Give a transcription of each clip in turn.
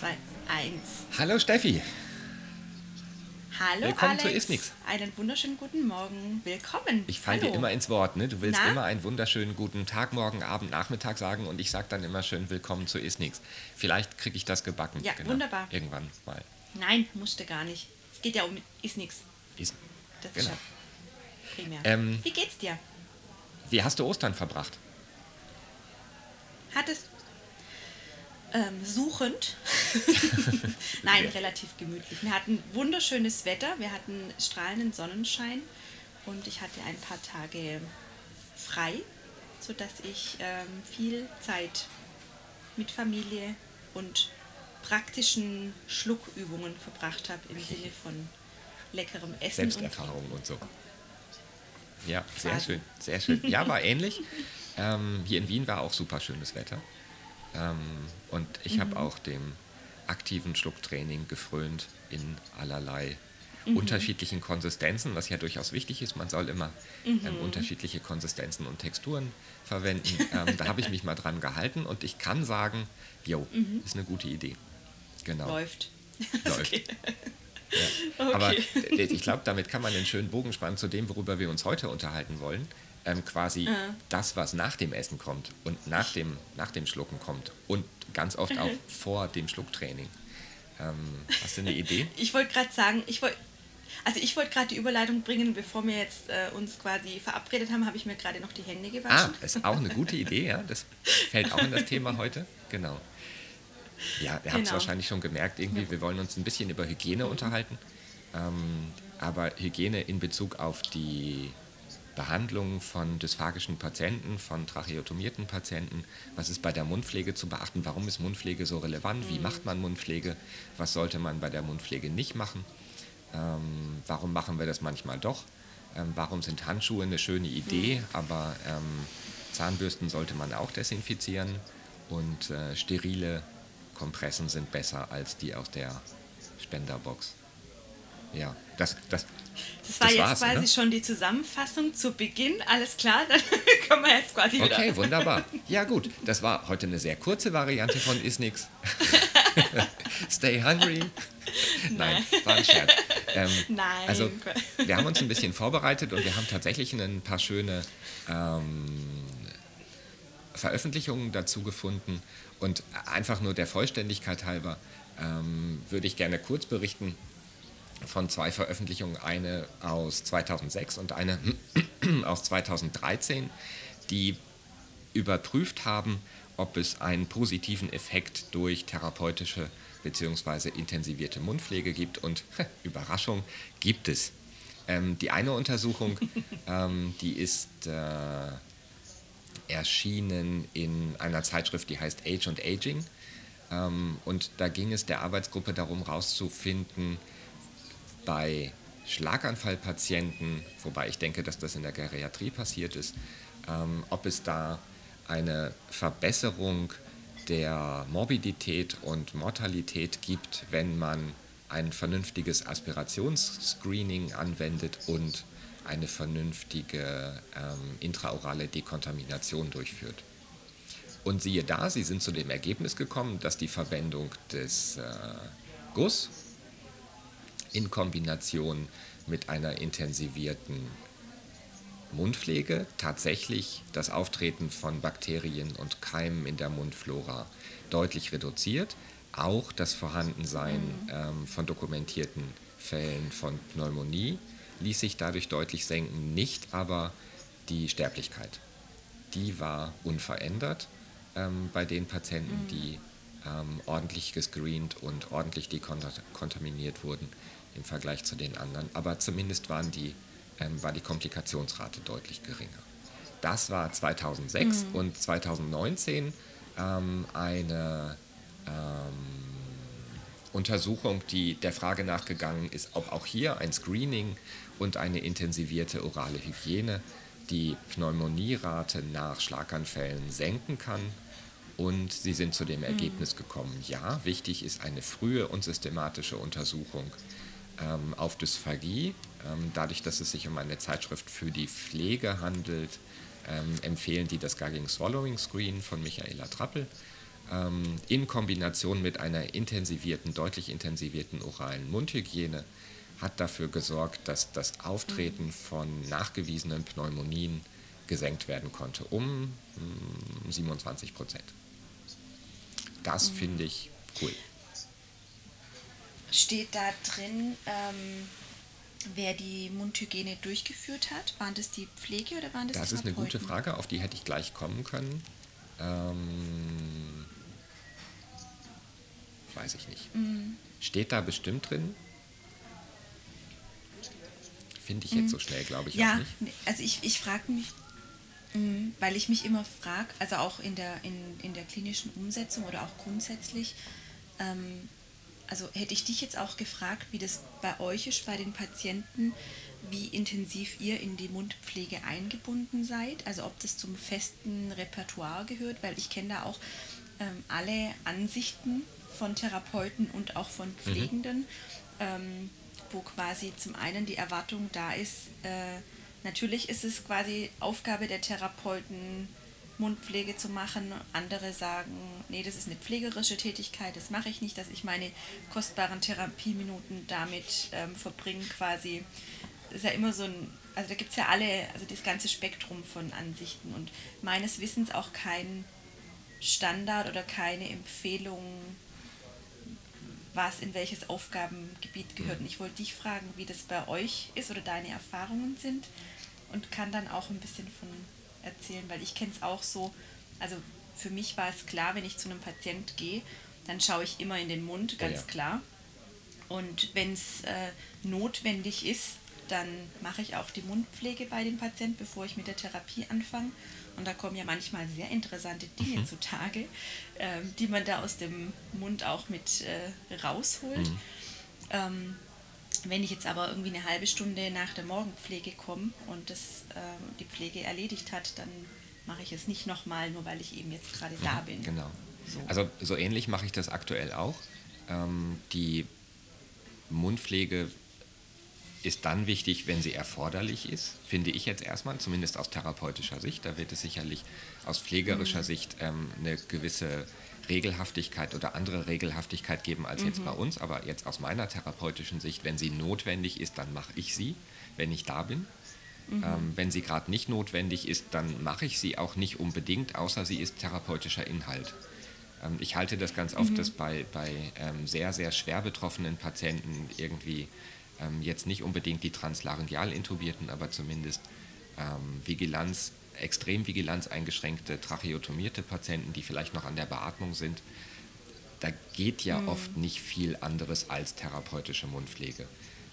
2, 1. Hallo Steffi. Hallo Willkommen Alex. zu Ist Nix. Einen wunderschönen guten Morgen. Willkommen. Ich falle dir immer ins Wort, ne? Du willst Na? immer einen wunderschönen guten Tag, Morgen, Abend, Nachmittag sagen und ich sage dann immer schön Willkommen zu Ist Nix. Vielleicht kriege ich das gebacken. Ja, wunderbar. Irgendwann mal. Nein, musste gar nicht. Es geht ja um ist nix. Ist. Das Genau. ist ja primär. Ähm, Wie geht's dir? Wie hast du Ostern verbracht? Hattest ähm, suchend. Nein, Ja. relativ gemütlich. Wir hatten wunderschönes Wetter, wir hatten strahlenden Sonnenschein und ich hatte ein paar Tage frei, sodass ich ähm, viel Zeit mit Familie und praktischen Schluckübungen verbracht habe im Sinne von leckerem Essen und Selbsterfahrung und so. Ja, sehr Quasi. schön, sehr schön. Ja, war ähnlich. Ähm, hier in Wien war auch super schönes Wetter. Ähm, und ich Mhm. habe auch dem aktiven Schlucktraining gefrönt in allerlei Mhm. unterschiedlichen Konsistenzen, was ja durchaus wichtig ist. Man soll immer Mhm. ähm, unterschiedliche Konsistenzen und Texturen verwenden. ähm, da habe ich mich mal dran gehalten und ich kann sagen, jo, ist eine gute Idee. Genau. Mhm. läuft. Läuft. Okay. Ja. Aber Okay. d- ich glaube, damit kann man einen schönen Bogen spannen zu dem, worüber wir uns heute unterhalten wollen. Ähm, quasi Ah. das, was nach dem Essen kommt und nach dem, nach dem Schlucken kommt und ganz oft auch vor dem Schlucktraining. Ähm, hast du eine Idee? Ich wollte gerade sagen, ich wollte, also ich wollte gerade die Überleitung bringen, bevor wir jetzt äh, uns quasi verabredet haben, habe ich mir gerade noch die Hände Ah, gewaschen. ist auch eine gute Idee, ja. Das fällt auch in das Thema heute. Genau. Ja, ihr habt es Genau. wahrscheinlich schon gemerkt, irgendwie, wir wollen uns ein bisschen über Hygiene unterhalten. Ähm, aber Hygiene in Bezug auf die Behandlung von dysphagischen Patienten, von tracheotomierten Patienten. Was ist bei der Mundpflege zu beachten? Warum ist Mundpflege so relevant? Wie macht man Mundpflege? Was sollte man bei der Mundpflege nicht machen? Ähm, warum machen wir das manchmal doch? Ähm, warum sind Handschuhe eine schöne Idee, aber ähm, Zahnbürsten sollte man auch desinfizieren und äh, sterile Kompressen sind besser als die aus der Spenderbox. Ja, das, das, Das war das jetzt quasi oder? schon die Zusammenfassung zu Beginn. Alles klar, dann können wir jetzt quasi wieder. Okay, wunderbar. Ja gut, das war heute eine sehr kurze Variante von Is Nix. Stay hungry. Nein, war ein Scherz. Ähm, Nein. Also wir haben uns ein bisschen vorbereitet und wir haben tatsächlich ein paar schöne ähm, Veröffentlichungen dazu gefunden. Und einfach nur der Vollständigkeit halber ähm, würde ich gerne kurz berichten von zwei Veröffentlichungen, eine aus 2006 und eine aus 2013, die überprüft haben, ob es einen positiven Effekt durch therapeutische bzw. intensivierte Mundpflege gibt. Und Überraschung, gibt es. Ähm, die eine Untersuchung, ähm, die ist äh, erschienen in einer Zeitschrift, die heißt Age and Aging. Ähm, und da ging es der Arbeitsgruppe darum, herauszufinden, bei Schlaganfallpatienten, wobei ich denke, dass das in der Geriatrie passiert ist, ähm, ob es da eine Verbesserung der Morbidität und Mortalität gibt, wenn man ein vernünftiges Aspirationsscreening anwendet und eine vernünftige ähm, intraorale Dekontamination durchführt. Und siehe da, sie sind zu dem Ergebnis gekommen, dass die Verwendung des äh, Guss in Kombination mit einer intensivierten Mundpflege tatsächlich das Auftreten von Bakterien und Keimen in der Mundflora deutlich reduziert. Auch das Vorhandensein ähm, von dokumentierten Fällen von Pneumonie ließ sich dadurch deutlich senken, nicht aber die Sterblichkeit. Die war unverändert ähm, bei den Patienten, die ähm, ordentlich gescreent und ordentlich dekontaminiert wurden im Vergleich zu den anderen. Aber zumindest waren die, ähm, war die Komplikationsrate deutlich geringer. Das war 2006 und 2019 ähm, eine ähm, Untersuchung, die der Frage nachgegangen ist, ob auch hier ein Screening und eine intensivierte orale Hygiene die Pneumonierate nach Schlaganfällen senken kann. Und sie sind zu dem Ergebnis gekommen, ja, wichtig ist eine frühe und systematische Untersuchung ähm, auf Dysphagie. Ähm, dadurch, dass es sich um eine Zeitschrift für die Pflege handelt, ähm, empfehlen die das Gagging Swallowing Screen von Michaela Trappel. ähm, in Kombination mit einer intensivierten, deutlich intensivierten oralen Mundhygiene hat dafür gesorgt, dass das Auftreten von nachgewiesenen Pneumonien gesenkt werden konnte um 27 hm, Prozent. Das mhm. finde ich cool. Steht da drin, ähm, wer die Mundhygiene durchgeführt hat? Waren das die Pflege oder waren das Das ist eine gute Frage, auf die hätte ich gleich kommen können. Ähm, weiß ich nicht. Mhm. Steht da bestimmt drin? Finde ich jetzt mhm. so schnell, glaube ich ja, auch nicht. Also ich, ich frage mich, mh, weil ich mich immer frage, also auch in der, in, in der klinischen Umsetzung oder auch grundsätzlich, ähm, also hätte ich dich jetzt auch gefragt, wie das bei euch ist, bei den Patienten, wie intensiv ihr in die Mundpflege eingebunden seid, also ob das zum festen Repertoire gehört, weil ich kenne da auch ähm, alle Ansichten von Therapeuten und auch von mhm. Pflegenden, mhm. ähm, wo quasi zum einen die Erwartung da ist, äh, natürlich ist es quasi Aufgabe der Therapeuten, Mundpflege zu machen. Andere sagen, nee, das ist eine pflegerische Tätigkeit, das mache ich nicht, dass ich meine kostbaren Therapieminuten damit ähm, verbringe quasi. Das ist ja immer so ein, also da gibt es ja alle, also das ganze Spektrum von Ansichten und meines Wissens auch kein Standard oder keine Empfehlung, was in welches Aufgabengebiet gehört. Und ich wollte dich fragen, wie das bei euch ist oder deine Erfahrungen sind und kann dann auch ein bisschen von erzählen, weil ich kenne es auch so, also für mich war es klar, wenn ich zu einem Patient gehe, dann schaue ich immer in den Mund, ganz ja, ja. klar. Und wenn es äh, notwendig ist, dann mache ich auch die Mundpflege bei dem Patienten, bevor ich mit der Therapie anfange. Und da kommen ja manchmal sehr interessante Dinge mhm. zutage, äh, die man da aus dem Mund auch mit äh, rausholt. Mhm. Ähm, wenn ich jetzt aber irgendwie eine halbe Stunde nach der Morgenpflege komme und das, äh, die Pflege erledigt hat, dann mache ich es nicht nochmal, nur weil ich eben jetzt gerade da bin. Genau. So. Also so ähnlich mache ich das aktuell auch. Ähm, die Mundpflege ist dann wichtig, wenn sie erforderlich ist, finde ich jetzt erstmal, zumindest aus therapeutischer Sicht. Da wird es sicherlich aus pflegerischer mhm. Sicht ähm, eine gewisse Regelhaftigkeit oder andere Regelhaftigkeit geben als mhm. jetzt bei uns. Aber jetzt aus meiner therapeutischen Sicht, wenn sie notwendig ist, dann mache ich sie, wenn ich da bin. Mhm. Ähm, wenn sie gerade nicht notwendig ist, dann mache ich sie auch nicht unbedingt, außer sie ist therapeutischer Inhalt. Ähm, ich halte das ganz oft, mhm. dass bei, bei ähm, sehr, sehr schwer betroffenen Patienten irgendwie ähm, jetzt nicht unbedingt die translaryngeal intubierten, aber zumindest ähm, Vigilanz extrem Vigilanz eingeschränkte, tracheotomierte Patienten, die vielleicht noch an der Beatmung sind, da geht ja mhm. oft nicht viel anderes als therapeutische Mundpflege,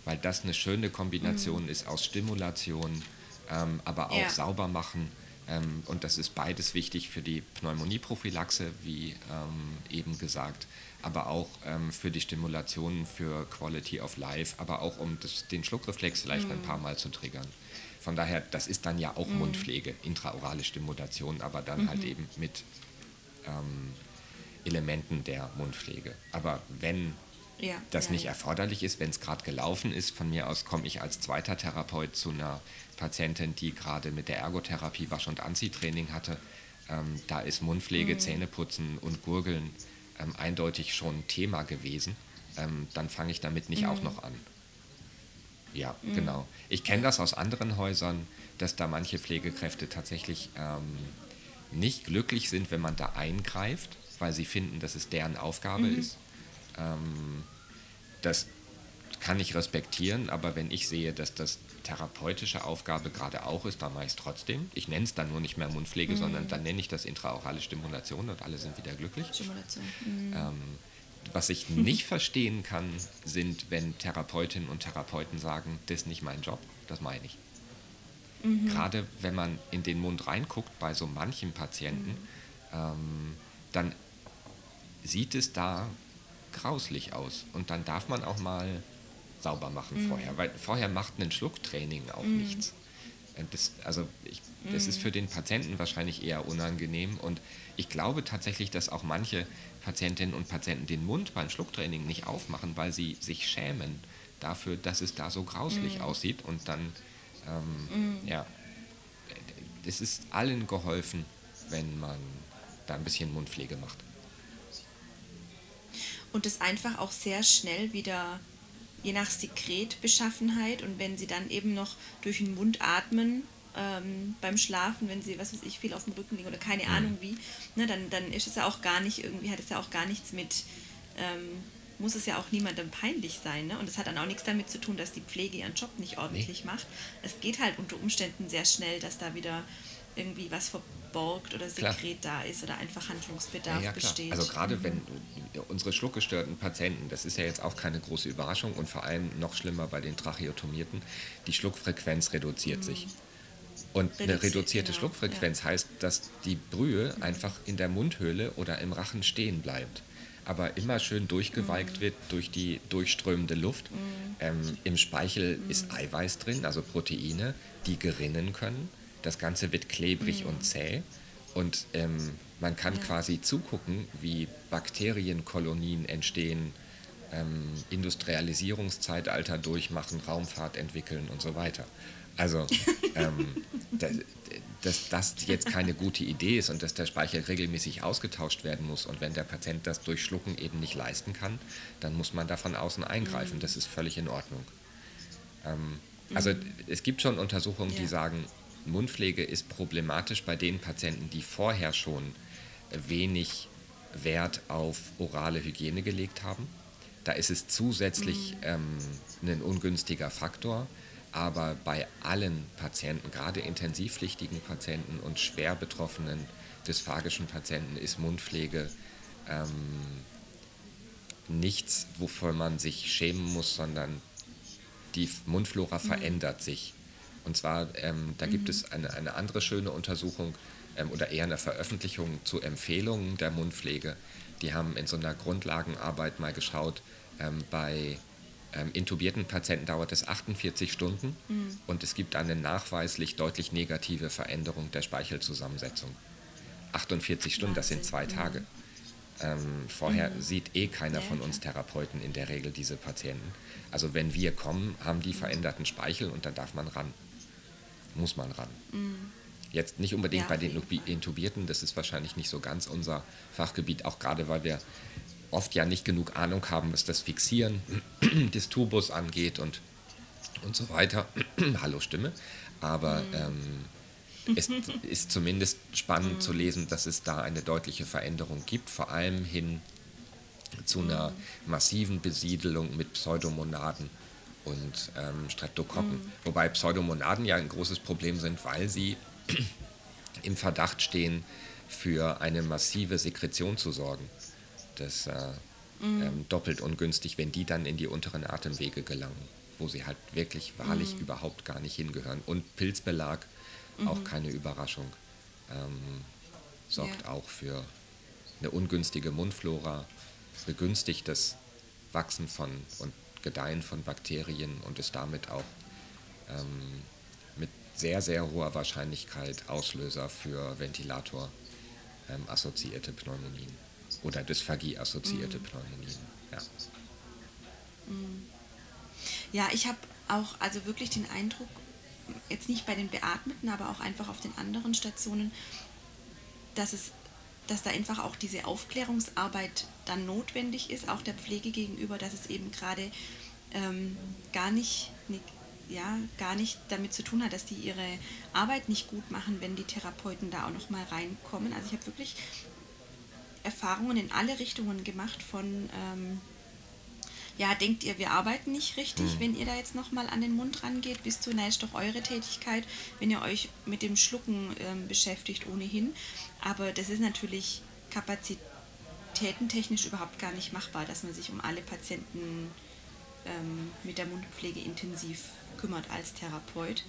weil das eine schöne Kombination mhm. ist aus Stimulation, ähm, aber auch ja. sauber machen. Ähm, und das ist beides wichtig für die Pneumonieprophylaxe, wie ähm, eben gesagt, aber auch ähm, für die Stimulation für Quality of Life, aber auch um das, den Schluckreflex vielleicht mhm. ein paar Mal zu triggern. Von daher, das ist dann ja auch mhm. Mundpflege, intraorale Stimulation, aber dann halt mhm. halt eben mit ähm, Elementen der Mundpflege. Aber wenn ja, das ja, nicht ja. erforderlich ist, wenn es gerade gelaufen ist, von mir aus komme ich als zweiter Therapeut zu einer Patientin, die gerade mit der Ergotherapie Wasch- und Anziehtraining hatte. Ähm, da ist Mundpflege, mhm. Zähneputzen und Gurgeln ähm, eindeutig schon Thema gewesen. Ähm, dann fange ich damit nicht mhm. auch noch an. Ja, mhm. genau. Ich kenne das aus anderen Häusern, dass da manche Pflegekräfte tatsächlich ähm, nicht glücklich sind, wenn man da eingreift, weil sie finden, dass es deren Aufgabe mhm. ist. Ähm, das kann ich respektieren, aber wenn ich sehe, dass das therapeutische Aufgabe gerade auch ist, dann mache ich es trotzdem. Ich nenne es dann nur nicht mehr Mundpflege, mhm. sondern dann nenne ich das intraorale Stimulation und alle sind wieder glücklich. Stimulation. Mhm. Ähm, was ich nicht verstehen kann, sind, wenn Therapeutinnen und Therapeuten sagen, das ist nicht mein Job. Das meine ich. Mhm. Gerade wenn man in den Mund reinguckt bei so manchen Patienten, mhm. ähm, dann sieht es da grauslich aus. Und dann darf man auch mal sauber machen mhm. vorher, weil vorher macht ein Schlucktraining auch mhm. nichts. Das, also ich, das ist für den Patienten wahrscheinlich eher unangenehm und ich glaube tatsächlich, dass auch manche Patientinnen und Patienten den Mund beim Schlucktraining nicht aufmachen, weil sie sich schämen dafür, dass es da so grauslich mm. aussieht. Und dann, ähm, mm. ja, es ist allen geholfen, wenn man da ein bisschen Mundpflege macht. und es einfach auch sehr schnell wieder, je nach Sekretbeschaffenheit und wenn sie dann eben noch durch den Mund atmen, ähm, beim Schlafen, wenn sie, was weiß ich, viel auf dem Rücken liegen oder keine mhm. Ahnung wie, ne, dann, dann ist es ja auch gar nicht irgendwie, hat es ja auch gar nichts mit, ähm, muss es ja auch niemandem peinlich sein. Ne? Und es hat dann auch nichts damit zu tun, dass die Pflege ihren Job nicht ordentlich nee. macht. Es geht halt unter Umständen sehr schnell, dass da wieder irgendwie was verborgt oder Sekret klar. da ist oder einfach Handlungsbedarf ja, ja, besteht. Also gerade mhm. wenn unsere schluckgestörten Patienten, das ist ja jetzt auch keine große Überraschung und vor allem noch schlimmer bei den Tracheotomierten, die Schluckfrequenz reduziert mhm. sich. Und Reduziert, eine reduzierte genau, Schluckfrequenz ja. heißt, dass die Brühe mhm. einfach in der Mundhöhle oder im Rachen stehen bleibt. Aber immer schön durchgeweigt mhm. wird durch die durchströmende Luft. Mhm. Ähm, Im Speichel mhm. ist Eiweiß drin, also Proteine, die gerinnen können. Das Ganze wird klebrig mhm. und zäh. Und ähm, man kann ja. quasi zugucken, wie Bakterienkolonien entstehen, ähm, Industrialisierungszeitalter durchmachen, Raumfahrt entwickeln und so weiter. Also, ähm, dass das jetzt keine gute Idee ist und dass der Speichel regelmäßig ausgetauscht werden muss und wenn der Patient das durch Schlucken eben nicht leisten kann, dann muss man da von außen eingreifen. Mhm. Das ist völlig in Ordnung. Ähm, also mhm. es gibt schon Untersuchungen, ja. die sagen, Mundpflege ist problematisch bei den Patienten, die vorher schon wenig Wert auf orale Hygiene gelegt haben. Da ist es zusätzlich mhm. ähm, ein ungünstiger Faktor. Aber bei allen Patienten, gerade intensivpflichtigen Patienten und schwer betroffenen dysphagischen Patienten, ist Mundpflege ähm, nichts, wovor man sich schämen muss, sondern die Mundflora mhm. verändert sich. Und zwar, ähm, da mhm. gibt es eine, eine andere schöne Untersuchung ähm, oder eher eine Veröffentlichung zu Empfehlungen der Mundpflege. Die haben in so einer Grundlagenarbeit mal geschaut, ähm, bei ähm, intubierten Patienten dauert es 48 Stunden mhm. und es gibt eine nachweislich deutlich negative Veränderung der Speichelzusammensetzung. 48 Stunden, das sind zwei Tage. Mhm. Ähm, vorher mhm. sieht eh keiner von uns Therapeuten in der Regel diese Patienten. Also wenn wir kommen, haben die mhm. veränderten Speichel und dann darf man ran. Muss man ran. Mhm. Jetzt nicht unbedingt ja, bei den Intubierten, das ist wahrscheinlich nicht so ganz unser Fachgebiet, auch gerade weil wir oft ja nicht genug Ahnung haben, was das Fixieren des Tubus angeht und, und so weiter. Hallo Stimme. Aber mhm. ähm, es ist zumindest spannend mhm. zu lesen, dass es da eine deutliche Veränderung gibt, vor allem hin zu einer mhm. massiven Besiedelung mit Pseudomonaden und ähm, Streptokokken. Mhm. Wobei Pseudomonaden ja ein großes Problem sind, weil sie im Verdacht stehen, für eine massive Sekretion zu sorgen das äh, mhm. ähm, doppelt ungünstig, wenn die dann in die unteren Atemwege gelangen, wo sie halt wirklich wahrlich mhm. überhaupt gar nicht hingehören. Und Pilzbelag, mhm. auch keine Überraschung, ähm, sorgt ja. auch für eine ungünstige Mundflora, begünstigt das Wachsen von und Gedeihen von Bakterien und ist damit auch ähm, mit sehr, sehr hoher Wahrscheinlichkeit Auslöser für Ventilator ähm, assoziierte Pneumonien oder Dysphagie-assoziierte mhm. Pneumonien. Ja, mhm. ja ich habe auch also wirklich den Eindruck, jetzt nicht bei den Beatmeten, aber auch einfach auf den anderen Stationen, dass es dass da einfach auch diese Aufklärungsarbeit dann notwendig ist, auch der Pflege gegenüber, dass es eben gerade ähm, gar nicht, ja, gar nicht damit zu tun hat, dass die ihre Arbeit nicht gut machen, wenn die Therapeuten da auch noch mal reinkommen. Also ich habe wirklich Erfahrungen in alle Richtungen gemacht von, ähm, ja, denkt ihr, wir arbeiten nicht richtig, mhm. wenn ihr da jetzt nochmal an den Mund rangeht, bis zu, na, ist doch eure Tätigkeit, wenn ihr euch mit dem Schlucken ähm, beschäftigt ohnehin. Aber das ist natürlich kapazitätentechnisch überhaupt gar nicht machbar, dass man sich um alle Patienten ähm, mit der Mundpflege intensiv kümmert als Therapeut.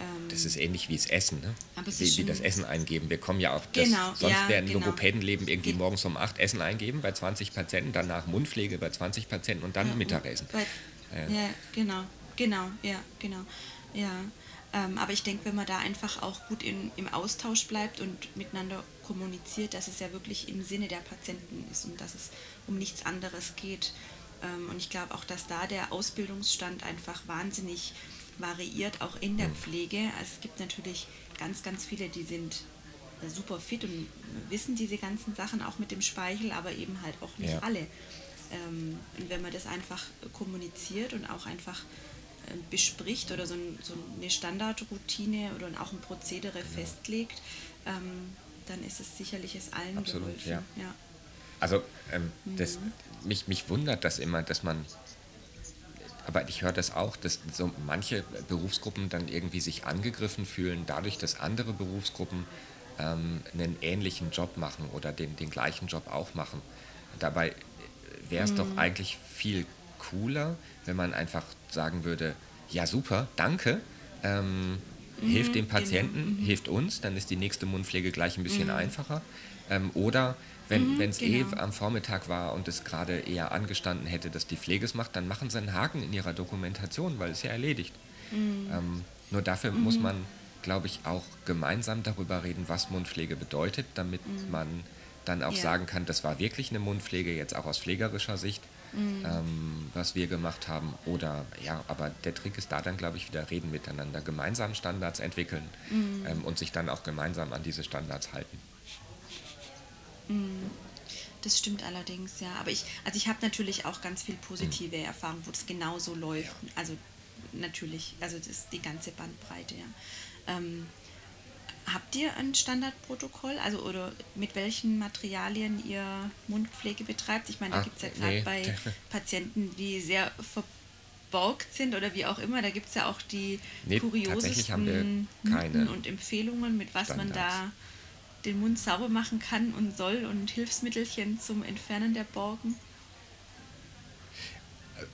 Ähm, das ist ähnlich wie das Essen, ne? wie, wie das Essen eingeben. Wir kommen ja auch, das, genau, sonst ja, werden genau. Logopädenleben irgendwie morgens um 8 Essen eingeben bei 20 Patienten, danach Mundpflege bei 20 Patienten und dann ja, Mittagessen. Bei, ja. ja. genau, genau, ja, genau. Ja. Ähm, aber ich denke, wenn man da einfach auch gut in, im Austausch bleibt und miteinander kommuniziert, dass es ja wirklich im Sinne der Patienten ist und dass es um nichts anderes geht. Ähm, und ich glaube auch, dass da der Ausbildungsstand einfach wahnsinnig variiert, auch in der mhm. Pflege. Also es gibt natürlich ganz, ganz viele, die sind super fit und wissen diese ganzen Sachen auch mit dem Speichel, aber eben halt auch nicht ja. alle. Ähm, und wenn man das einfach kommuniziert und auch einfach äh, bespricht oder so, ein, so, eine Standardroutine oder auch ein Prozedere genau. festlegt, ähm, dann ist es sicherlich es allen Absolut, geholfen. Ja. ja. Also ähm, das, mhm. mich, mich wundert das immer, dass man aber ich höre das auch, dass so manche Berufsgruppen dann irgendwie sich angegriffen fühlen, dadurch, dass andere Berufsgruppen ähm, einen ähnlichen Job machen oder den, den gleichen Job auch machen. Dabei wäre es mhm. doch eigentlich viel cooler, wenn man einfach sagen würde, ja super, danke, ähm, mhm, hilft dem genau. Patienten, genau. hilft uns, dann ist die nächste Mundpflege gleich ein bisschen mhm. einfacher. Ähm, oder wenn mhm, es eh genau. eh am Vormittag war und es gerade eher angestanden hätte, dass die Pflege es macht, dann machen sie einen Haken in ihrer Dokumentation, weil es ja erledigt. Mhm. Ähm, nur dafür muss mhm. man, glaube ich, auch gemeinsam darüber reden, was Mundpflege bedeutet, damit mhm. man dann auch ja. sagen kann, das war wirklich eine Mundpflege, jetzt auch aus pflegerischer Sicht, mhm. ähm, was wir gemacht haben. Oder ja, aber der Trick ist da dann, glaube ich, wieder reden miteinander, gemeinsam Standards entwickeln mhm. ähm, und sich dann auch gemeinsam an diese Standards halten. Mhm. Das stimmt allerdings, ja. Aber ich, also ich habe natürlich auch ganz viel positive mhm. Erfahrungen, wo das genauso läuft. Ja. Also natürlich, also das ist die ganze Bandbreite, ja. Ähm, habt ihr ein Standardprotokoll? Also oder mit welchen Materialien ihr Mundpflege betreibt? Ich meine, da gibt es ja gerade nee. bei Patienten, die sehr verborgt sind oder wie auch immer, da gibt es ja auch die nee, kuriosesten und Empfehlungen, mit was Standards. man da den Mund sauber machen kann und soll und Hilfsmittelchen zum Entfernen der Borken?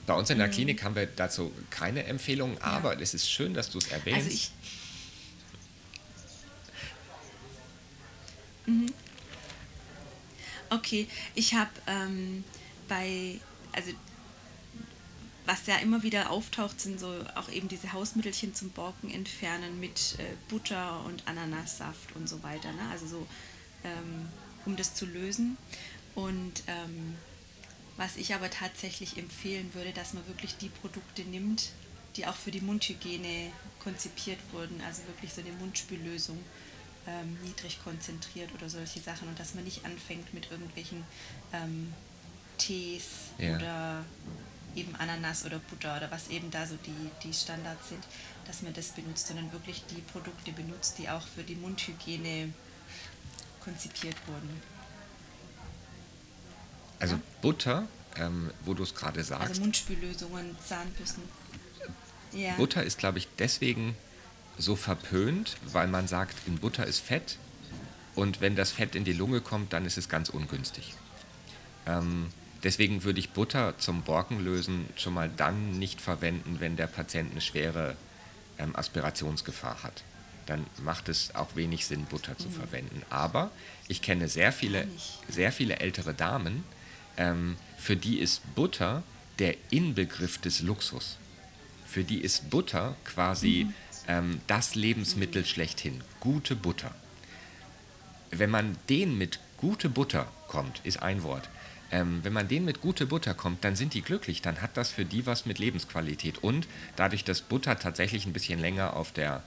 Bei uns in der mhm. Klinik haben wir dazu keine Empfehlungen, aber ja. es ist schön, dass du es erwähnst. Also ich, mhm. Okay, ich habe ähm, bei, also was ja immer wieder auftaucht, sind so auch eben diese Hausmittelchen zum Borken entfernen mit äh, Butter und Ananassaft und so weiter. Ne? Also so, ähm, um das zu lösen. Und ähm, was ich aber tatsächlich empfehlen würde, dass man wirklich die Produkte nimmt, die auch für die Mundhygiene konzipiert wurden, also wirklich so eine Mundspüllösung, ähm, niedrig konzentriert oder solche Sachen und dass man nicht anfängt mit irgendwelchen ähm, Tees ja. oder eben Ananas oder Butter oder was eben da so die, die Standards sind, dass man das benutzt, sondern wirklich die Produkte benutzt, die auch für die Mundhygiene konzipiert wurden. Also ja? Butter, ähm, wo du es gerade sagst. Also Mundspüllösungen, Zahnbürsten. Ja. Butter ist, glaube ich, deswegen so verpönt, weil man sagt, in Butter ist Fett und wenn das Fett in die Lunge kommt, dann ist es ganz ungünstig. Ähm, Deswegen würde ich Butter zum Borkenlösen schon mal dann nicht verwenden, wenn der Patient eine schwere ähm, Aspirationsgefahr hat. Dann macht es auch wenig Sinn, Butter mhm. zu verwenden. Aber ich kenne sehr viele, sehr viele ältere Damen, ähm, für die ist Butter der Inbegriff des Luxus. Für die ist Butter quasi mhm. ähm, das Lebensmittel mhm. schlechthin. Gute Butter. Wenn man den mit gute Butter kommt, ist ein Wort, ähm, wenn man denen mit gute Butter kommt, dann sind die glücklich. Dann hat das für die was mit Lebensqualität. Und dadurch, dass Butter tatsächlich ein bisschen länger auf der,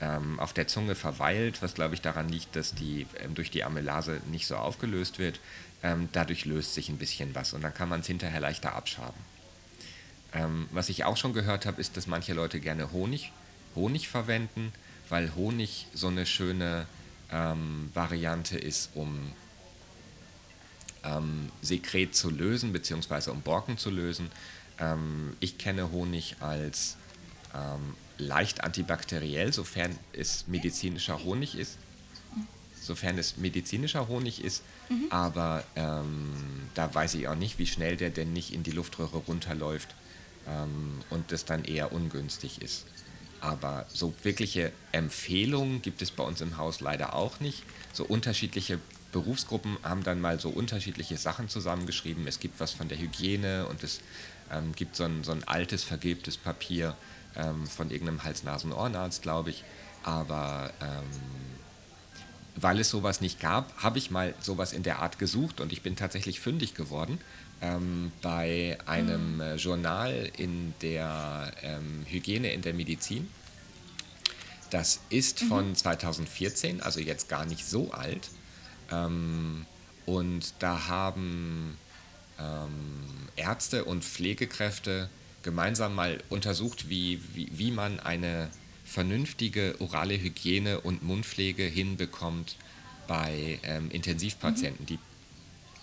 ähm, auf der Zunge verweilt, was glaube ich daran liegt, dass die ähm, durch die Amylase nicht so aufgelöst wird, ähm, dadurch löst sich ein bisschen was und dann kann man es hinterher leichter abschaben. Ähm, was ich auch schon gehört habe, ist, dass manche Leute gerne Honig, Honig verwenden, weil Honig so eine schöne ähm, Variante ist, um ähm, Sekret zu lösen, beziehungsweise um Borken zu lösen. Ähm, ich kenne Honig als ähm, leicht antibakteriell, sofern es medizinischer Honig ist. Sofern es medizinischer Honig ist, mhm. aber ähm, da weiß ich auch nicht, wie schnell der denn nicht in die Luftröhre runterläuft ähm, und das dann eher ungünstig ist. Aber so wirkliche Empfehlungen gibt es bei uns im Haus leider auch nicht. So unterschiedliche Berufsgruppen haben dann mal so unterschiedliche Sachen zusammengeschrieben. Es gibt was von der Hygiene und es ähm, gibt so ein, so ein altes, vergilbtes Papier ähm, von irgendeinem Hals-Nasen-Ohrenarzt, glaube ich. Aber ähm, weil es sowas nicht gab, habe ich mal sowas in der Art gesucht und ich bin tatsächlich fündig geworden ähm, bei einem mhm. Journal in der ähm, Hygiene in der Medizin. Das ist von mhm. 2014, also jetzt gar nicht so alt. Ähm, und da haben ähm, Ärzte und Pflegekräfte gemeinsam mal untersucht, wie, wie, wie man eine vernünftige orale Hygiene und Mundpflege hinbekommt bei ähm, Intensivpatienten. Mhm. Die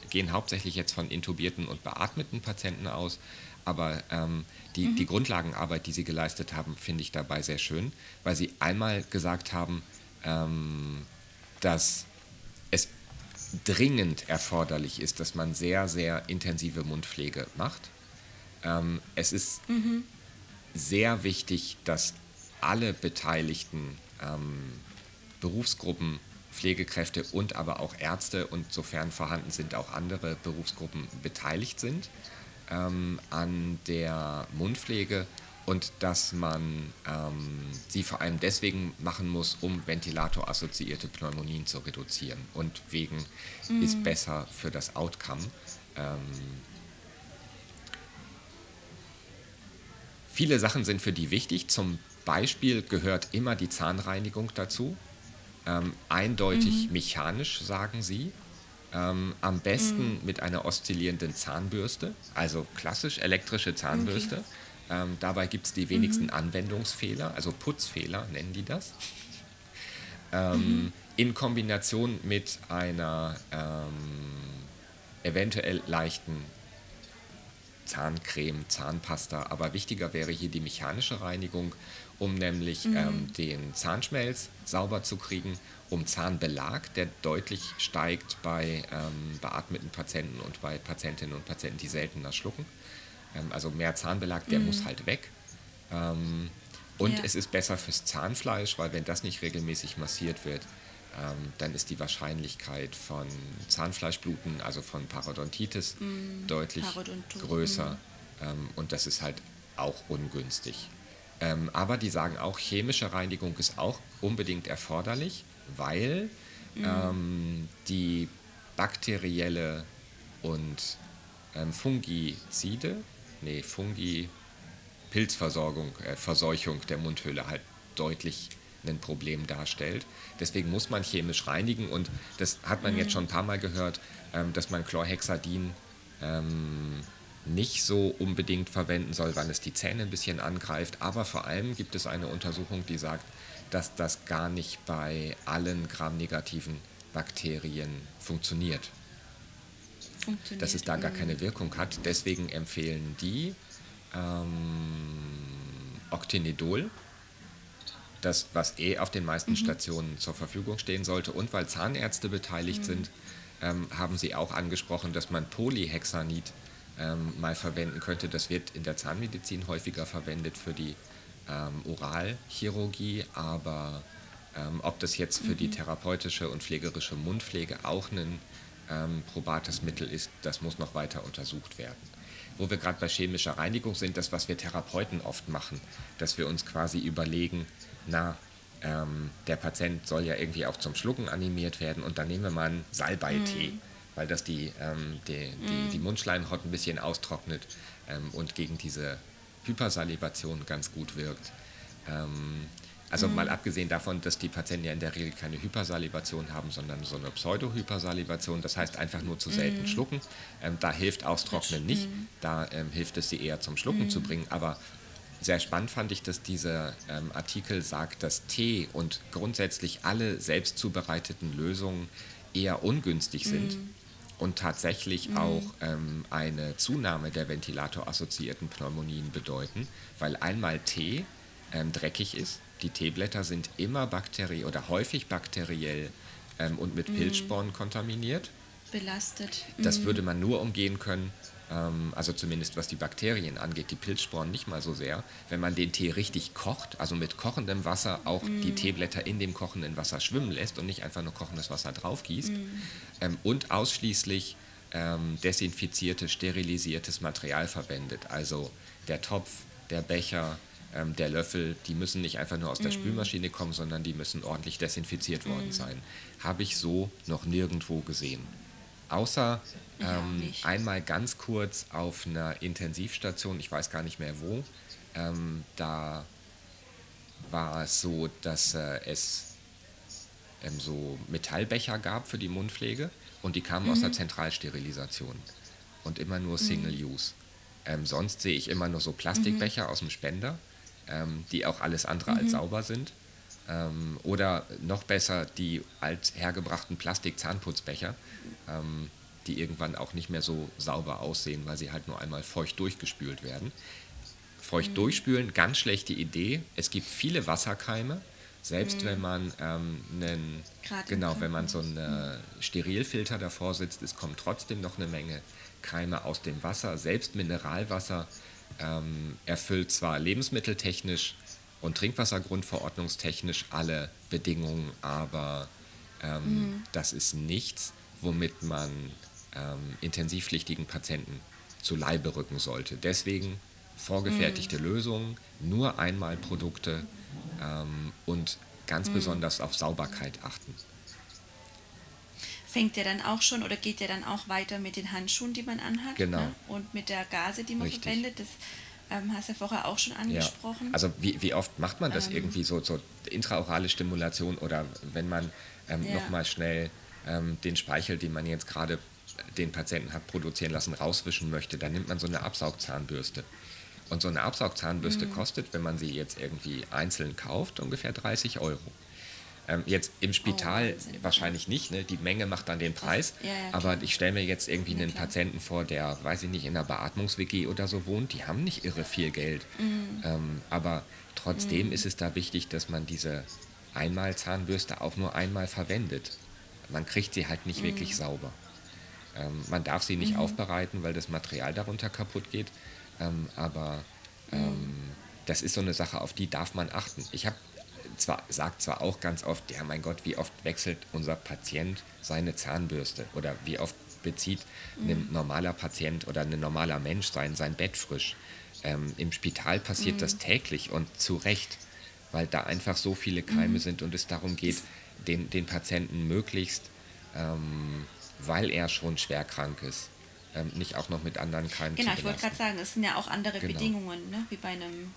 gehen hauptsächlich jetzt von intubierten und beatmeten Patienten aus, aber ähm, die, mhm. die Grundlagenarbeit, die sie geleistet haben, finde ich dabei sehr schön, weil sie einmal gesagt haben, ähm, dass dringend erforderlich ist, dass man sehr, sehr intensive Mundpflege macht. Ähm, es ist mhm. sehr wichtig, dass alle beteiligten ähm, Berufsgruppen, Pflegekräfte und aber auch Ärzte und sofern vorhanden sind auch andere Berufsgruppen beteiligt sind ähm, an der Mundpflege und dass man ähm, sie vor allem deswegen machen muss, um ventilatorassoziierte Pneumonien zu reduzieren und wegen mhm. ist besser für das Outcome. Ähm, viele Sachen sind für die wichtig. Zum Beispiel gehört immer die Zahnreinigung dazu. Ähm, eindeutig mhm. mechanisch, sagen sie. Ähm, am besten mhm. mit einer oszillierenden Zahnbürste, also klassisch elektrische Zahnbürste. Okay. Ähm, dabei gibt es die wenigsten mhm. Anwendungsfehler, also Putzfehler nennen die das. Ähm, mhm. In Kombination mit einer ähm, eventuell leichten Zahncreme, Zahnpasta. Aber wichtiger wäre hier die mechanische Reinigung, um nämlich mhm. ähm, den Zahnschmelz sauber zu kriegen, um Zahnbelag, der deutlich steigt bei ähm, beatmeten Patienten und bei Patientinnen und Patienten, die seltener schlucken. Ähm, also mehr Zahnbelag, der mhm. muss halt weg. Ähm, und ja. es ist besser fürs Zahnfleisch, weil wenn das nicht regelmäßig massiert wird, ähm, dann ist die Wahrscheinlichkeit von Zahnfleischbluten, also von Parodontitis, mm, deutlich größer. Ähm, und das ist halt auch ungünstig. Ähm, aber die sagen auch, chemische Reinigung ist auch unbedingt erforderlich, weil mm. die bakterielle und ähm, Fungizide, nee, Fungi, Pilzversorgung, äh, Verseuchung der Mundhöhle halt deutlich ein Problem darstellt. Deswegen muss man chemisch reinigen und das hat man mhm. jetzt schon ein paar Mal gehört, ähm, dass man Chlorhexadin ähm, nicht so unbedingt verwenden soll, weil es die Zähne ein bisschen angreift. Aber vor allem gibt es eine Untersuchung, die sagt, dass das gar nicht bei allen gramnegativen Bakterien funktioniert. Dass es da gar keine Wirkung hat. Deswegen empfehlen die ähm, Octinidol das, was eh auf den meisten mhm. Stationen zur Verfügung stehen sollte. Und weil Zahnärzte beteiligt mhm. sind, ähm, haben sie auch angesprochen, dass man Polyhexanid ähm, mal verwenden könnte. Das wird in der Zahnmedizin häufiger verwendet für die ähm, Oralchirurgie, aber ähm, ob das jetzt für mhm. die therapeutische und pflegerische Mundpflege auch ein ähm, probates Mittel ist, das muss noch weiter untersucht werden wo wir gerade bei chemischer Reinigung sind, das, was wir Therapeuten oft machen, dass wir uns quasi überlegen, na, ähm, der Patient soll ja irgendwie auch zum Schlucken animiert werden und dann nehmen wir mal einen Salbeitee, mm. weil das die, ähm, die, die, mm. die, Mundschleimhaut ein bisschen austrocknet ähm, und gegen diese Hypersalivation ganz gut wirkt. Also mm. mal abgesehen davon, dass die Patienten ja in der Regel keine Hypersalivation haben, sondern so eine Pseudohypersalivation, das heißt einfach nur zu selten schlucken. Ähm, da hilft Austrocknen nicht, da ähm, hilft es, sie eher zum Schlucken zu bringen, aber sehr spannend fand ich, dass dieser ähm, Artikel sagt, dass Tee und grundsätzlich alle selbst zubereiteten Lösungen eher ungünstig sind mm. und tatsächlich mm. auch ähm, eine Zunahme der ventilatorassoziierten Pneumonien bedeuten, weil einmal Tee ähm, dreckig ist. Die Teeblätter sind immer bakteriell oder häufig bakteriell ähm, und mit mm. Pilzsporen kontaminiert. Belastet. Das mm. würde man nur umgehen können, ähm, also zumindest was die Bakterien angeht, die Pilzsporen nicht mal so sehr, wenn man den Tee richtig kocht, also mit kochendem Wasser auch mm. die Teeblätter in dem kochenden Wasser schwimmen lässt und nicht einfach nur kochendes Wasser drauf gießt mm. ähm, und ausschließlich ähm, desinfiziertes, sterilisiertes Material verwendet, also der Topf, der Becher, ähm, der Löffel, die müssen nicht einfach nur aus der mm. Spülmaschine kommen, sondern die müssen ordentlich desinfiziert worden mm. sein. Habe ich so noch nirgendwo gesehen. Außer ähm, einmal ganz kurz auf einer Intensivstation, ich weiß gar nicht mehr wo. Ähm, da war es so, dass äh, es ähm, so Metallbecher gab für die Mundpflege und die kamen mhm. aus der Zentralsterilisation und immer nur Single-Use. Ähm, sonst sehe ich immer nur so Plastikbecher aus dem Spender, ähm, die auch alles andere als sauber sind. Ähm, oder noch besser die alt hergebrachten Plastik-Zahnputzbecher, ähm, die irgendwann auch nicht mehr so sauber aussehen, weil sie halt nur einmal feucht durchgespült werden. Feucht durchspülen, ganz schlechte Idee. Es gibt viele Wasserkeime. Selbst wenn man ähm, einen, im genau, wenn man so einen äh, Sterilfilter davor sitzt, es kommt trotzdem noch eine Menge Keime aus dem Wasser. Selbst Mineralwasser ähm, erfüllt zwar lebensmitteltechnisch und Trinkwassergrundverordnungstechnisch alle Bedingungen, aber ähm, das ist nichts, womit man ähm, intensivpflichtigen Patienten zu Leibe rücken sollte. Deswegen vorgefertigte Lösungen, nur einmal Produkte ähm, und ganz besonders auf Sauberkeit achten. Fängt der dann auch schon oder geht der dann auch weiter mit den Handschuhen, die man anhat? Genau. Ne? Und mit der Gase, die man Richtig. verwendet? Das ähm, hast du ja vorher auch schon Ja. angesprochen. Also wie, wie oft macht man das Ähm. irgendwie so, so intraorale Stimulation oder wenn man ähm, Ja. nochmal schnell ähm, den Speichel, den man jetzt gerade den Patienten hat produzieren lassen, rauswischen möchte, dann nimmt man so eine Absaugzahnbürste. Und so eine Absaugzahnbürste Mhm. kostet, wenn man sie jetzt irgendwie einzeln kauft, ungefähr 30 Euro. Ähm, jetzt im Spital Oh, wahrscheinlich nicht, ne? die Menge macht dann den Preis. ja, ja, aber ich stelle mir jetzt irgendwie einen. Patienten vor, der, weiß ich nicht, in einer Beatmungs-WG oder so wohnt. Die haben nicht irre viel Geld. Mhm. Ähm, aber trotzdem ist es da wichtig, dass man diese Einmalzahnbürste auch nur einmal verwendet. Man kriegt sie halt nicht Mhm. wirklich sauber. Ähm, man darf sie nicht aufbereiten, weil das Material darunter kaputt geht. Ähm, aber ähm, das ist so eine Sache, auf die darf man achten. Ich habe zwar sagt zwar auch ganz oft, ja mein Gott, wie oft wechselt unser Patient seine Zahnbürste oder wie oft bezieht ein normaler Patient oder ein normaler Mensch sein, sein Bett frisch. Ähm, Im Spital passiert das täglich und zu Recht, weil da einfach so viele Keime sind und es darum geht, den, den Patienten möglichst, ähm, weil er schon schwer krank ist, ähm, nicht auch noch mit anderen Keimen genau, zu ich wollte gerade sagen, es sind ja auch andere Genau. Bedingungen, ne? wie bei einem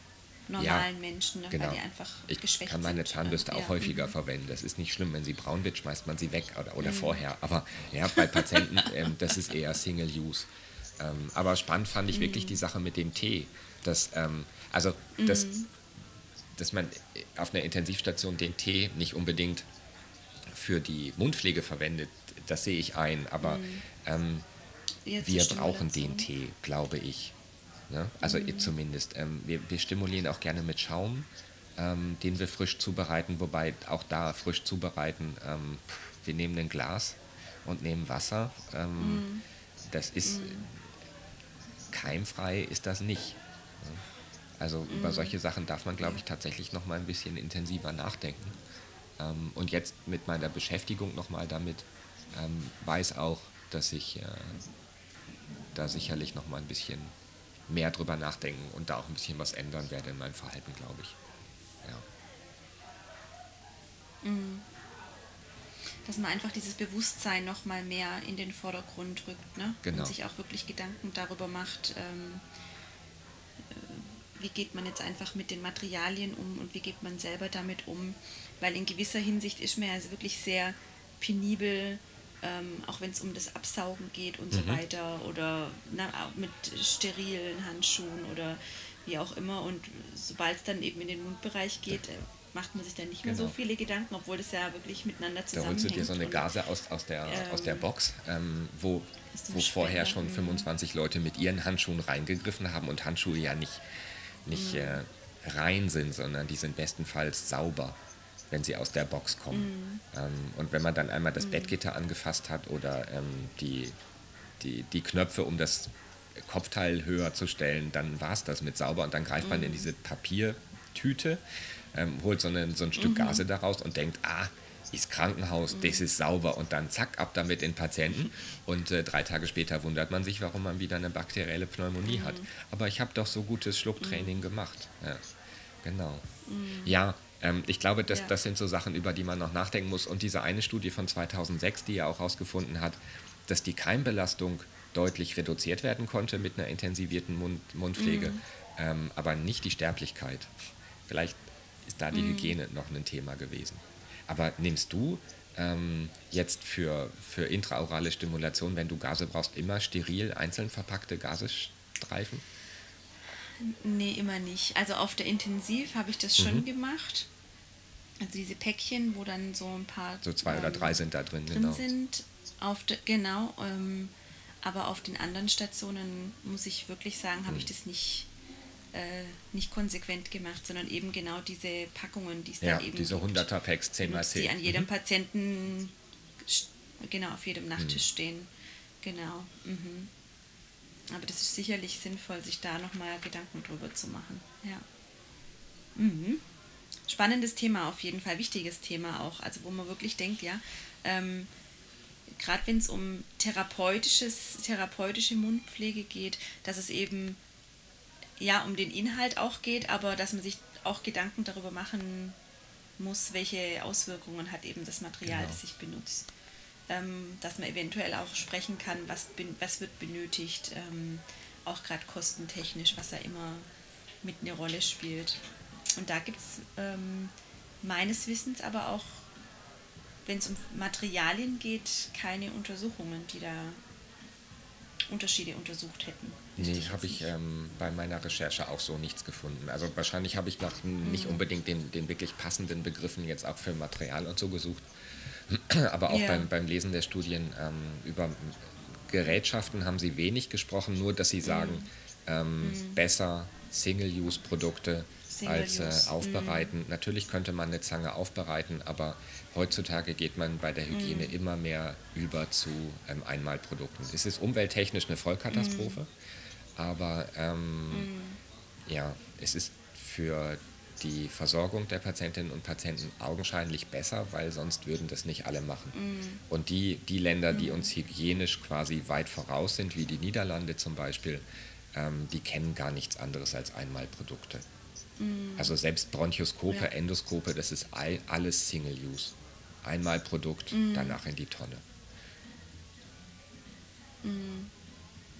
normalen Menschen, ne? Genau. weil die einfach ich geschwächt kann meine sind. Zahnbürste Ähm, auch ja. häufiger verwenden. Das ist nicht schlimm, wenn sie braun wird, schmeißt man sie weg oder, oder vorher. Aber ja, bei Patienten, ähm, das ist eher Single Use. Ähm, aber spannend fand ich wirklich die Sache mit dem Tee. Dass, ähm, also, dass, dass man auf einer Intensivstation den Tee nicht unbedingt für die Mundpflege verwendet, das sehe ich ein. Aber ähm, Jetzt wir brauchen den Tee, glaube ich. Ne? Also Mhm. zumindest. Ähm, wir, wir stimulieren auch gerne mit Schaum, ähm, den wir frisch zubereiten, wobei auch da frisch zubereiten, ähm, wir nehmen ein Glas und nehmen Wasser. Ähm, Mhm. Das ist keimfrei ist das nicht. ne? Also über Mhm. solche Sachen darf man, glaube ich, tatsächlich noch mal ein bisschen intensiver nachdenken. Ähm, und jetzt mit meiner Beschäftigung noch mal damit ähm, weiß auch, dass ich äh, da sicherlich noch mal ein bisschen mehr drüber nachdenken und da auch ein bisschen was ändern werde in meinem Verhalten, glaube ich. Ja. dass man einfach dieses Bewusstsein noch mal mehr in den Vordergrund rückt ne? Genau. und sich auch wirklich Gedanken darüber macht, ähm, äh, wie geht man jetzt einfach mit den Materialien um und wie geht man selber damit um, weil in gewisser Hinsicht ist man ja also wirklich sehr penibel, ähm, auch wenn es um das Absaugen geht und Mhm. so weiter oder na, mit sterilen Handschuhen oder wie auch immer und sobald es dann eben in den Mundbereich geht, äh, macht man sich dann nicht mehr so Genau. viele Gedanken, obwohl das ja wirklich miteinander Da zusammenhängt. holst du dir so eine Gase aus, aus, der, aus der Ähm, Box, ähm, wo, wo vorher schon mhm. 25 Leute mit ihren Handschuhen reingegriffen haben und Handschuhe ja nicht, nicht Mhm. äh, rein sind, sondern die sind bestenfalls sauber, wenn sie aus der Box kommen. Mhm. Ähm, und wenn man dann einmal das Bettgitter angefasst hat oder ähm, die, die, die Knöpfe, um das Kopfteil höher zu stellen, dann war es das mit sauber und dann greift man Mhm. in diese Papiertüte, ähm, holt so, eine, so ein Mhm. Stück Gase daraus und denkt, ah, ist Krankenhaus, das ist sauber und dann zack, ab damit in Patienten und äh, drei Tage später wundert man sich, warum man wieder eine bakterielle Pneumonie hat. Aber ich habe doch so gutes Schlucktraining gemacht. Ja, genau. Ja, ich glaube, das, Ja. das sind so Sachen, über die man noch nachdenken muss. Und diese eine Studie von 2006, die ja auch herausgefunden hat, dass die Keimbelastung deutlich reduziert werden konnte mit einer intensivierten Mund Mundpflege, ähm, aber nicht die Sterblichkeit. Vielleicht ist da die Hygiene noch ein Thema gewesen. Aber nimmst du ähm, jetzt für, für intraorale Stimulation, wenn du Gase brauchst, immer steril einzeln verpackte Gasestrahlen? Streifen? Nee, immer nicht. Also auf der Intensiv habe ich das schon Mhm. gemacht. Also diese Päckchen, wo dann so ein paar So zwei oder ähm, drei sind da drin, drin genau. sind. Auf de, genau. Ähm, aber auf den anderen Stationen muss ich wirklich sagen, habe ich Mhm. das nicht, äh, nicht konsequent gemacht, sondern eben genau diese Packungen, die es Ja, dann eben diese gibt, 100er Packs 10 mal benutzt, 10. die an jedem Mhm. Patienten genau auf jedem Nachttisch stehen. Genau. Mhm. Aber das ist sicherlich sinnvoll, sich da nochmal Gedanken drüber zu machen. Ja. Mhm. Spannendes Thema auf jeden Fall, wichtiges Thema auch. Also wo man wirklich denkt, ja, ähm, gerade wenn es um therapeutisches, therapeutische Mundpflege geht, dass es eben ja um den Inhalt auch geht, aber dass man sich auch Gedanken darüber machen muss, welche Auswirkungen hat eben das Material, Genau. das ich benutze. Ähm, dass man eventuell auch sprechen kann, was, was wird benötigt, ähm, auch gerade kostentechnisch, was ja immer mit eine Rolle spielt. Und da gibt es ähm, meines Wissens aber auch, wenn es um Materialien geht, keine Untersuchungen, die da Unterschiede untersucht hätten. Nee, habe ich nicht. ähm, bei meiner Recherche auch so nichts gefunden. Also wahrscheinlich habe ich nach nicht Mhm. unbedingt den, den wirklich passenden Begriffen jetzt auch für Material und so gesucht. Aber auch Ja. beim, beim Lesen der Studien ähm, über Gerätschaften haben sie wenig gesprochen, nur dass sie sagen, ähm, besser Single-Use-Produkte als äh, aufbereiten. Natürlich könnte man eine Zange aufbereiten, aber heutzutage geht man bei der Hygiene immer mehr über zu ähm, Einmalprodukten. Es ist umwelttechnisch eine Vollkatastrophe, aber ähm, ja, es ist für die Versorgung der Patientinnen und Patienten augenscheinlich besser, weil sonst würden das nicht alle machen. Und die, die Länder, die uns hygienisch quasi weit voraus sind, wie die Niederlande zum Beispiel, ähm, die kennen gar nichts anderes als Einmalprodukte. Also selbst Bronchoskope, Ja. Endoskope, das ist all, alles Single-Use. Einmalprodukt, danach in die Tonne.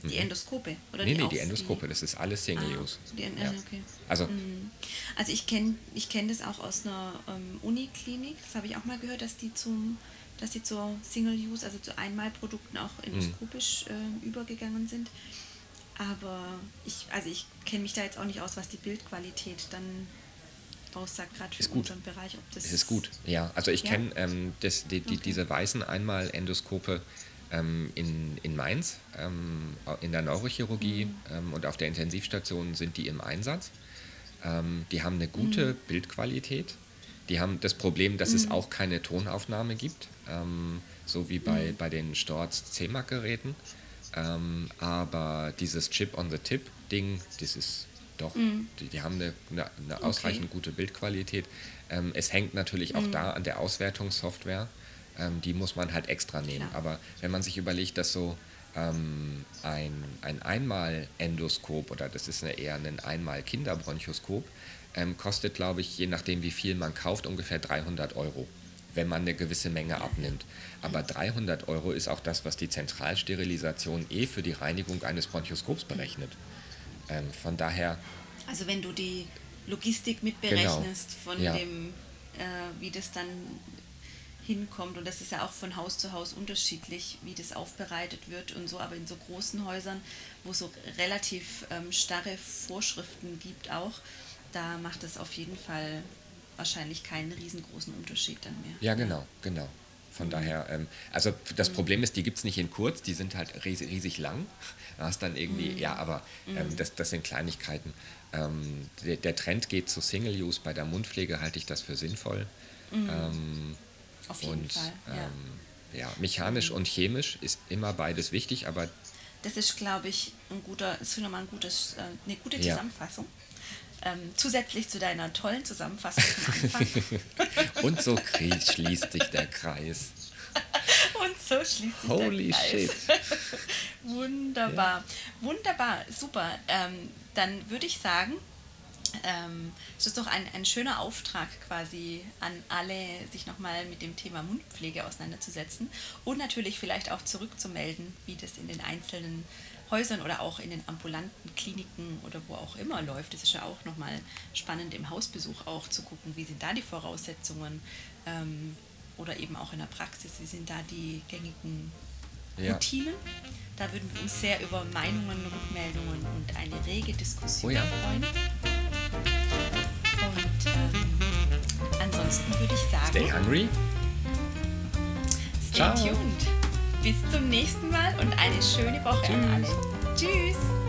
Die Endoskope oder nee, die nee, die Endoskope, das ist alles Single-Use. Ah, die, En- ja. ah, okay. Also Mhm. Also ich kenne ich kenn das auch aus einer ähm, Uniklinik, das habe ich auch mal gehört, dass die zum dass die zur Single-Use, also zu Einmalprodukten auch Mhm. endoskopisch äh, übergegangen sind. Aber ich, also ich kenne mich da jetzt auch nicht aus, was die Bildqualität dann aussagt, gerade für Ist gut. unseren Bereich. Ob das Es ist gut, ja. Also ich Ja? kenne ähm, das- die, die, Okay. diese weißen Einmal-Endoskope ähm, in, in Mainz, ähm, in der Neurochirurgie Mhm. ähm, und auf der Intensivstation sind die im Einsatz. Ähm, die haben eine gute Mhm. Bildqualität. Die haben das Problem, dass es auch keine Tonaufnahme gibt, ähm, so wie bei, Mhm. bei den Storz CEMAC-Geräten. Ähm, aber dieses Chip-on-the-Tip-Ding, das ist doch, die, die haben eine, eine, eine ausreichend gute Bildqualität. Ähm, es hängt natürlich auch da an der Auswertungssoftware. Ähm, die muss man halt extra nehmen. Klar. Aber wenn man sich überlegt, dass so ähm, ein, ein Einmal-Endoskop oder das ist eine, eher ein Einmal-Kinderbronchoskop, ähm, kostet, glaube ich, je nachdem, wie viel man kauft, ungefähr 300 Euro, wenn man eine gewisse Menge abnimmt. Aber 300 Euro ist auch das, was die Zentralsterilisation eh für die Reinigung eines Bronchoskops berechnet. Ähm, von daher, Also wenn du die Logistik mitberechnest von Genau. Ja. dem, äh, wie das dann hinkommt, und das ist ja auch von Haus zu Haus unterschiedlich, wie das aufbereitet wird und so, aber in so großen Häusern, wo es so relativ ähm, starre Vorschriften gibt auch, da macht es auf jeden Fall wahrscheinlich keinen riesengroßen Unterschied dann mehr. ja genau, genau. Von daher, ähm, also das Problem ist, die gibt es nicht in kurz, die sind halt riesig, riesig lang. Da hast dann irgendwie, ja, aber ähm, das, das sind Kleinigkeiten. Ähm, der, der Trend geht zu Single-Use. Bei der Mundpflege halte ich das für sinnvoll. Ähm, Auf jeden und Fall, ja. ähm, ja, mechanisch und chemisch ist immer beides wichtig, aber Das ist, glaube ich, ein guter, ist nochmal ein gutes, äh, eine gute Ja. Ähm, zusätzlich zu deiner tollen Zusammenfassung Anfang. und so schließt sich der Kreis. Und so schließt sich Holy der Kreis. shit. Wunderbar. Wunderbar, super. Ähm, dann würde ich sagen, ähm, es ist doch ein, ein schöner Auftrag quasi an alle, sich nochmal mit dem Thema Mundpflege auseinanderzusetzen und natürlich vielleicht auch zurückzumelden, wie das in den einzelnen Häusern oder auch in den ambulanten Kliniken oder wo auch immer läuft. Das ist ja auch nochmal spannend im Hausbesuch auch zu gucken, wie sind da die Voraussetzungen ähm, oder eben auch in der Praxis, wie sind da die gängigen Ja. Routinen. Da würden wir uns sehr über Meinungen, Rückmeldungen und eine rege Diskussion Oh ja. freuen. Und ähm, ansonsten würde ich sagen, Stay hungry. stay Ciao. tuned. Bis zum nächsten Mal und eine schöne Woche an alle. Tschüss. Tschüss.